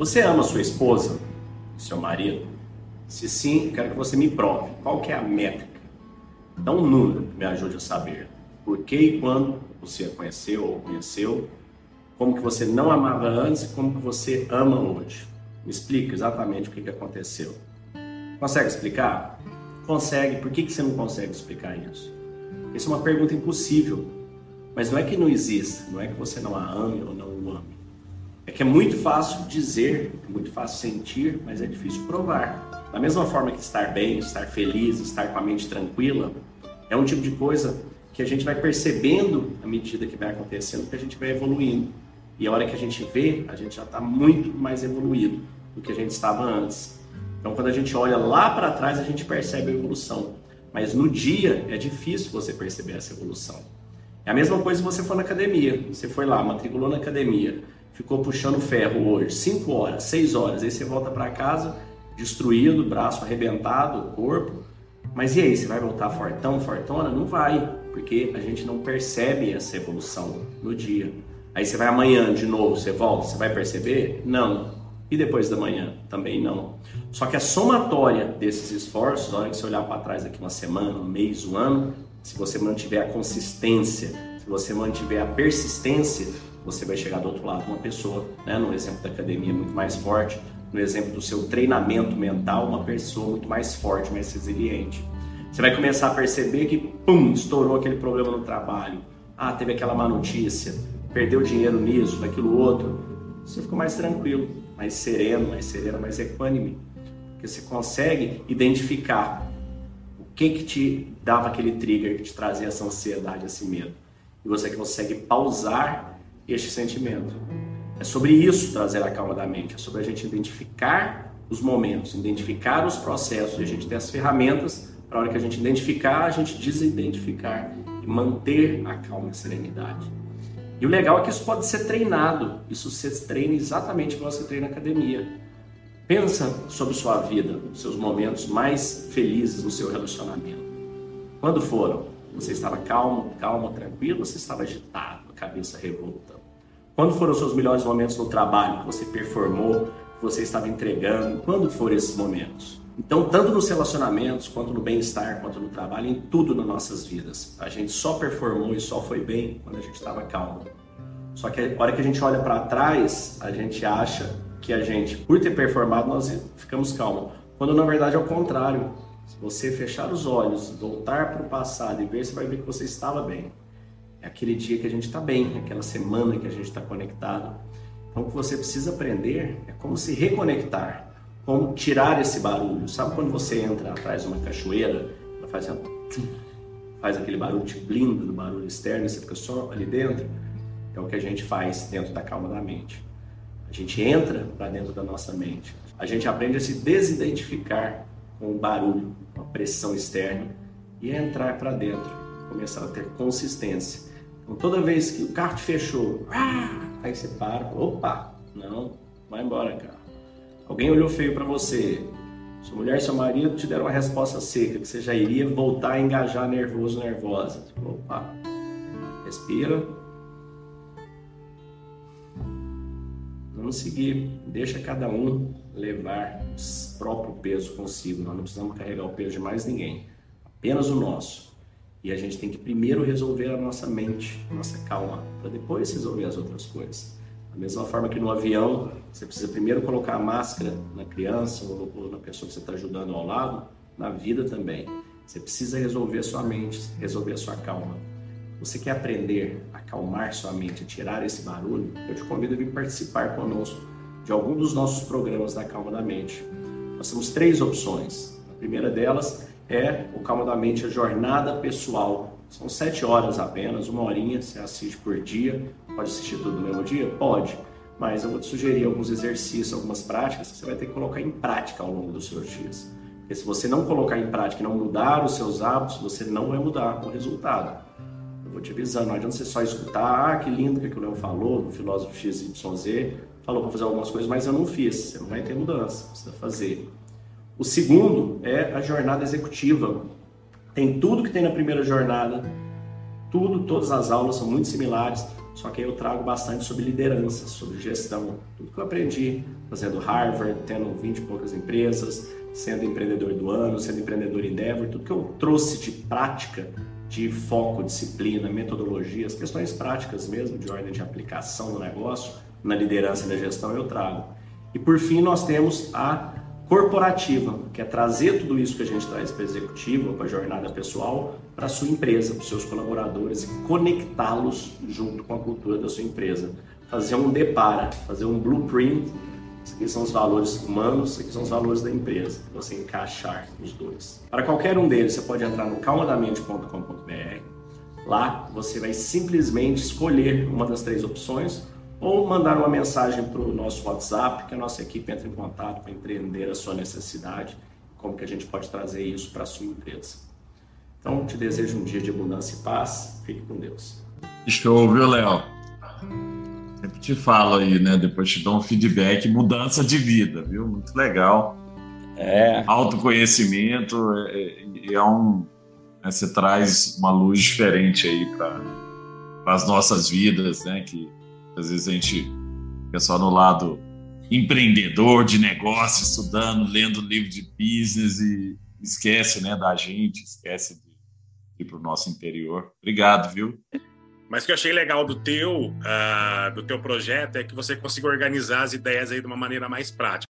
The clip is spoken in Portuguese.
Você ama sua esposa, seu marido? Se sim, quero que você me prove. Qual que é a métrica? Dá um número que me ajude a saber. Por que e quando você a conheceu ou conheceu? Como que você não amava antes e como que você ama hoje? Me explica exatamente o que, que aconteceu. Consegue explicar? Consegue. Por que, que você não consegue explicar isso? Isso é uma pergunta impossível. Mas não é que não exista, não é que você não a ame ou não o ame. É que é muito fácil dizer, é muito fácil sentir, mas é difícil provar. Da mesma forma que estar bem, estar feliz, estar com a mente tranquila, é um tipo de coisa que a gente vai percebendo à medida que vai acontecendo, que a gente vai evoluindo. E a hora que a gente vê, a gente já está muito mais evoluído do que a gente estava antes. Então, quando a gente olha lá para trás, a gente percebe a evolução. Mas no dia é difícil você perceber essa evolução. É a mesma coisa se você for na academia. Você foi lá, matriculou na academia, ficou puxando ferro hoje, 5 horas, 6 horas, aí você volta para casa destruído, braço arrebentado, corpo. Mas e aí, você vai voltar fortão, fortona? Não vai, porque a gente não percebe essa evolução no dia. Aí você vai amanhã de novo, você volta, você vai perceber? Não. E depois da manhã? Também não. Só que a somatória desses esforços, na hora que você olhar para trás daqui uma semana, um mês, um ano, se você mantiver a consistência, se você mantiver a persistência, você vai chegar do outro lado uma pessoa, né, no exemplo da academia muito mais forte, no exemplo do seu treinamento mental, uma pessoa muito mais forte, mais resiliente. Você vai começar a perceber que, pum, estourou aquele problema no trabalho. Ah, teve aquela má notícia, perdeu dinheiro nisso, naquilo outro. Você ficou mais tranquilo, mais sereno, mais serena, mais equânime. Porque você consegue identificar o que que te dava aquele trigger que te trazia essa ansiedade, esse medo. E você consegue pausar este sentimento. É sobre isso trazer a calma da mente, é sobre a gente identificar os momentos, identificar os processos, e a gente ter as ferramentas para a hora que a gente identificar, a gente desidentificar e manter a calma e a serenidade. E o legal é que isso pode ser treinado, isso você treina exatamente como você treina na academia. Pensa sobre sua vida, seus momentos mais felizes no seu relacionamento. Quando foram? Você estava calmo, calmo, tranquilo, ou você estava agitado, a cabeça revolta? Quando foram os seus melhores momentos no trabalho, que você performou, que você estava entregando? Quando foram esses momentos? Então, tanto nos relacionamentos, quanto no bem-estar, quanto no trabalho, em tudo nas nossas vidas. A gente só performou e só foi bem quando a gente estava calmo. Só que a hora que a gente olha para trás, a gente acha que a gente, por ter performado, nós ficamos calmos. Quando na verdade é o contrário. Se você fechar os olhos, voltar para o passado e ver, você vai ver que você estava bem. É aquele dia que a gente está bem, aquela semana que a gente está conectado. Então, o que você precisa aprender é como se reconectar, como tirar esse barulho. Sabe quando você entra atrás de uma cachoeira, ela faz, faz aquele barulho te blinda do barulho externo e você fica só ali dentro? É o que a gente faz dentro da calma da mente. A gente entra para dentro da nossa mente. A gente aprende a se desidentificar com o barulho, com a pressão externa e a entrar para dentro, começar a ter consistência. Então, toda vez que o te fechou, ah, aí você para, opa, não, vai embora, cara. Alguém olhou feio para você, sua mulher e seu marido te deram uma resposta seca, que você já iria voltar a engajar nervoso, nervosa. Opa, respira, Vamos seguir, deixa cada um levar o próprio peso consigo. Nós não precisamos carregar o peso de mais ninguém, apenas o nosso. E a gente tem que primeiro resolver a nossa mente, a nossa calma, para depois resolver as outras coisas. Da mesma forma que no avião, você precisa primeiro colocar a máscara na criança ou, na pessoa que você está ajudando ao lado, na vida também. Você precisa resolver a sua mente, resolver a sua calma. Você quer aprender a acalmar sua mente, a tirar esse barulho? Eu te convido a vir participar conosco de algum dos nossos programas da Calma da Mente. Nós temos três opções. A primeira delas é o Calma da Mente, a jornada pessoal. São sete horas apenas, uma horinha, você assiste por dia. Pode assistir tudo no mesmo dia? Pode. Mas eu vou te sugerir alguns exercícios, algumas práticas que você vai ter que colocar em prática ao longo dos seus dias. Porque se você não colocar em prática e não mudar os seus hábitos, você não vai mudar o resultado. Eu vou te avisando, não adianta você só escutar, ah, que lindo que o Leão falou, o filósofo XYZ, falou para fazer algumas coisas, mas eu não fiz. Você não vai ter mudança, precisa fazer. O segundo é a jornada executiva. Tem tudo que tem na primeira jornada, tudo, todas as aulas são muito similares, só que aí eu trago bastante sobre liderança, sobre gestão, tudo que eu aprendi fazendo Harvard, tendo 20 e poucas empresas, sendo empreendedor do ano, sendo empreendedor Endeavor, tudo que eu trouxe de prática, de foco, disciplina, metodologias, questões práticas mesmo, de ordem de aplicação no negócio, na liderança e na gestão, eu trago. E por fim, nós temos a corporativa, que é trazer tudo isso que a gente traz para a executiva, para a jornada pessoal, para a sua empresa, para os seus colaboradores conectá-los junto com a cultura da sua empresa. Fazer um depara, fazer um blueprint. Isso aqui são os valores humanos, isso aqui são os valores da empresa. Você encaixar os dois. Para qualquer um deles, você pode entrar no calmadamente.com.br. Lá você vai simplesmente escolher uma das três opções ou mandar uma mensagem para o nosso WhatsApp, que a nossa equipe entra em contato para empreender a sua necessidade, como que a gente pode trazer isso para a sua empresa. Então, te desejo um dia de abundância e paz. Fique com Deus. Show, viu, Léo? Sempre te falo aí, né? Depois te dou um feedback, mudança de vida, viu? Muito legal. É. Autoconhecimento é, é, é um. Né, você traz uma luz diferente aí para as nossas vidas, né? Que às vezes a gente fica só no lado empreendedor, de negócio, estudando, lendo livro de business e esquece né, da gente, esquece de ir para o nosso interior. Obrigado, viu? Mas o que eu achei legal do teu, uh, do teu projeto é que você consiga organizar as ideias aí de uma maneira mais prática.